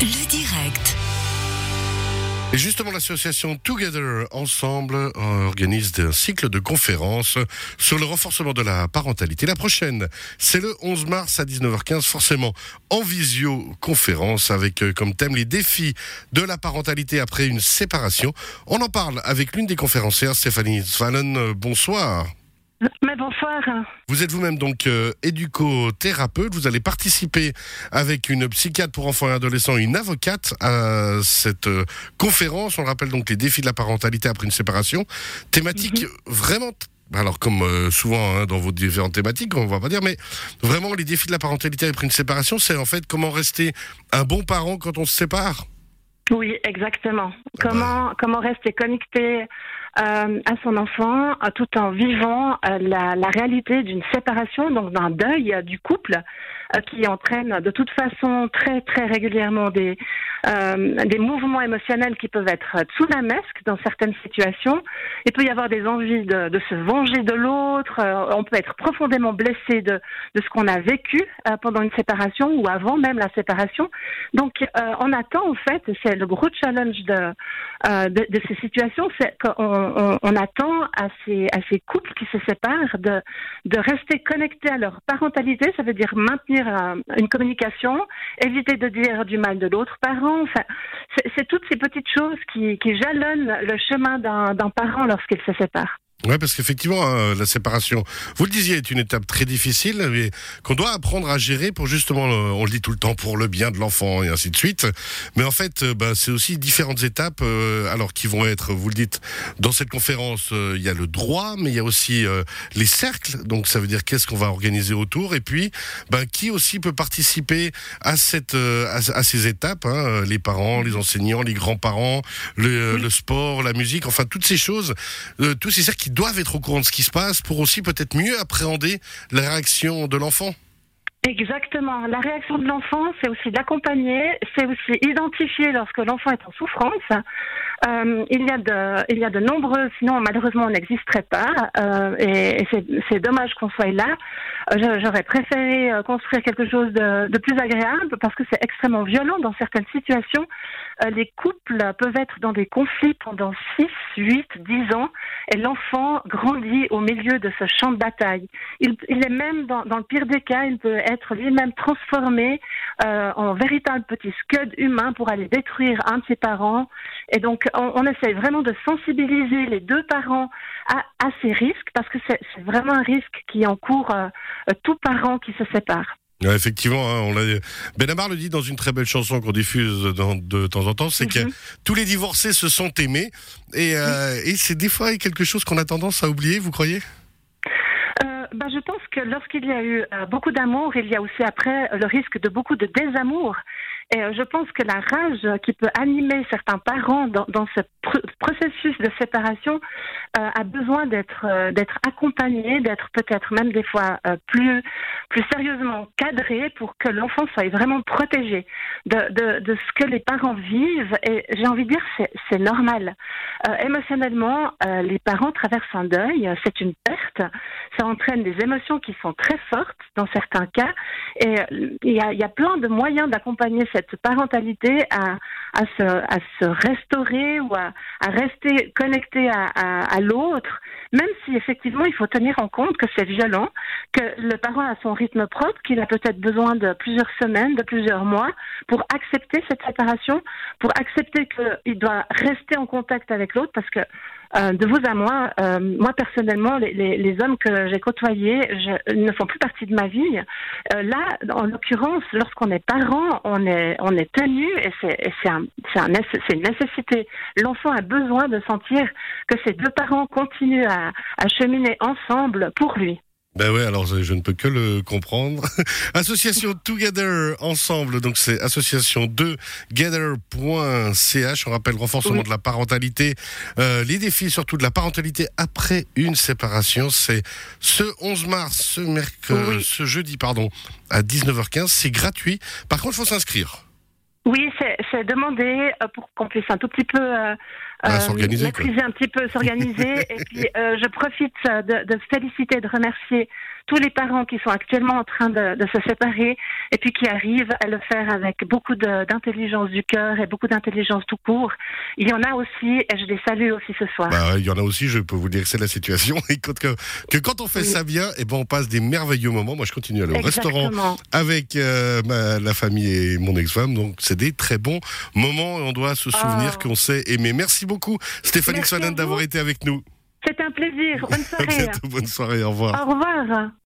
Le direct. Et justement, l'association Together Ensemble euh, organise un cycle de conférences sur le renforcement de la parentalité. La prochaine, c'est le 11 mars à 19h15, forcément en visioconférence avec euh, comme thème les défis de la parentalité après une séparation. On en parle avec l'une des conférencières, Stéphanie Svalen. Euh, Bonsoir. Bonsoir. Vous êtes vous-même donc euh, éducothérapeute. Vous allez participer avec une psychiatre pour enfants et adolescents et une avocate à cette euh, conférence. On rappelle donc les défis de la parentalité après une séparation. Thématique vraiment. t- Alors comme euh, souvent hein, dans vos différentes thématiques, on va pas dire, mais vraiment les défis de la parentalité après une séparation, c'est en fait comment rester un bon parent quand on se sépare. Oui, exactement. Comment comment rester connecté euh, à son enfant euh, tout en vivant euh, la, la réalité d'une séparation, donc d'un deuil euh, du couple euh, qui entraîne de toute façon très très régulièrement des euh, des mouvements émotionnels qui peuvent être tsunamesques dans certaines situations. Il peut y avoir des envies de, de se venger de l'autre. euh, on peut être profondément blessé de de ce qu'on a vécu euh, pendant une séparation ou avant même la séparation. Donc, on attend en fait, c'est le gros challenge de, de, de ces situations, c'est qu'on on, on attend à ces, à ces couples qui se séparent de, de rester connectés à leur parentalité, ça veut dire maintenir une communication, éviter de dire du mal de l'autre parent. C'est toutes ces petites choses qui, jalonnent le chemin d'un parent lorsqu'il se sépare. Ouais, parce qu'effectivement, hein, la séparation, vous le disiez, est une étape très difficile, mais qu'on doit apprendre à gérer pour justement, euh, on le dit tout le temps, pour le bien de l'enfant et ainsi de suite. Mais en fait, euh, bah, c'est aussi différentes étapes, euh, alors qui vont être, vous le dites, dans cette conférence, euh, il y a le droit, mais il y a aussi euh, les cercles. Donc, ça veut dire qu'est-ce qu'on va organiser autour, et puis, bah, qui aussi peut participer à cette, euh, à, à ces étapes, hein, les parents, les enseignants, les grands-parents, le, le sport, la musique, enfin toutes ces choses, euh, tous ces cercles doivent être au courant de ce qui se passe pour aussi peut-être mieux appréhender la réaction de l'enfant. Exactement. La réaction de l'enfant, c'est aussi d'accompagner, c'est aussi identifier lorsque l'enfant est en souffrance. Euh, il y a de, il y a de nombreux, sinon malheureusement on n'existerait pas, euh, et, c'est, dommage qu'on soit là. Euh, j'aurais préféré construire quelque chose de plus agréable parce que c'est extrêmement violent dans certaines situations. Euh, les couples peuvent être dans des conflits pendant 6, 8, 10 ans, et l'enfant grandit au milieu de ce champ de bataille. Il, est même, dans, le pire des cas, il peut être lui-même transformé euh, en véritable petit scud humain pour aller détruire un de ses parents. Et donc, on, on vraiment de sensibiliser les deux parents à, ces risques, parce que c'est c'est vraiment un risque qui encourt euh, euh, tout parent qui se sépare. Ouais, effectivement, hein, on l'a. Benamar le dit dans une très belle chanson qu'on diffuse dans- de temps en temps, c'est que Mhm. tous les divorcés se sont aimés, et, euh, et c'est des fois quelque chose qu'on a tendance à oublier. Vous croyez? Euh, bah, je pense que lorsqu'il y a eu euh, beaucoup d'amour, il y a aussi après le risque de beaucoup de désamour. Et euh, je pense que la rage qui peut animer certains parents dans, dans ce pr- processus de séparation euh, a besoin d'être euh, d'être accompagné, d'être peut-être même des fois euh, plus plus sérieusement cadré pour que l'enfant soit vraiment protégé de, de, de ce que les parents vivent. Et j'ai envie de dire c'est c'est normal. Euh, émotionnellement, euh, les parents traversent un deuil, c'est une perte ça entraîne des émotions qui sont très fortes dans certains cas. Et euh, il y a, y a plein de moyens d'accompagner cette parentalité à, à, se, à se restaurer ou à, à rester connecté à, à, à l'autre, même si effectivement il faut tenir en compte que c'est violent, que le parent a son rythme propre, qu'il a peut-être besoin de plusieurs semaines, de plusieurs mois pour accepter cette séparation, pour accepter qu'il doit rester en contact avec l'autre parce que euh, de vous à moi, euh, moi personnellement, les, hommes que j'ai côtoyés ne font plus partie de ma vie. Euh, là, en l'occurrence, lorsqu'on est parent, on est, on est tenu et c'est un, une nécessité. L'enfant a besoin de sentir que ses deux parents continuent à cheminer ensemble pour lui. Ben ouais, alors je je ne peux que le comprendre. Association Together Ensemble, donc c'est association 2 gather.ch. On rappelle renforcement Oui. de la parentalité, euh, les défis surtout de la parentalité après une séparation. C'est ce 11 mars, ce mercredi, Oui. ce jeudi pardon, à 19h15. C'est gratuit. Par contre, il faut s'inscrire. Oui, c'est demandé euh, pour qu'on puisse un tout petit peu euh, Ah, s'organiser, maîtriser un petit peu, s'organiser. et puis, je profite de, de féliciter, de remercier tous les parents qui sont actuellement en train de, de, se séparer et puis qui arrivent à le faire avec beaucoup d'intelligence du cœur et beaucoup d'intelligence tout court. Il y en a aussi, et je les salue aussi ce soir. Bah, il y en a aussi, je peux vous dire que c'est la situation. Et que, que, quand on fait ça bien, et eh ben on passe des merveilleux moments. Moi, je continue à aller au restaurant avec euh, la famille et mon ex-femme. Donc, c'est des très bons moments et on doit se souvenir oh. qu'on sait aimer. Merci beaucoup, Stéphanie Sonnen, d'avoir été avec nous. C'est un plaisir. Bonne soirée. bonne soirée. Au revoir. Au revoir.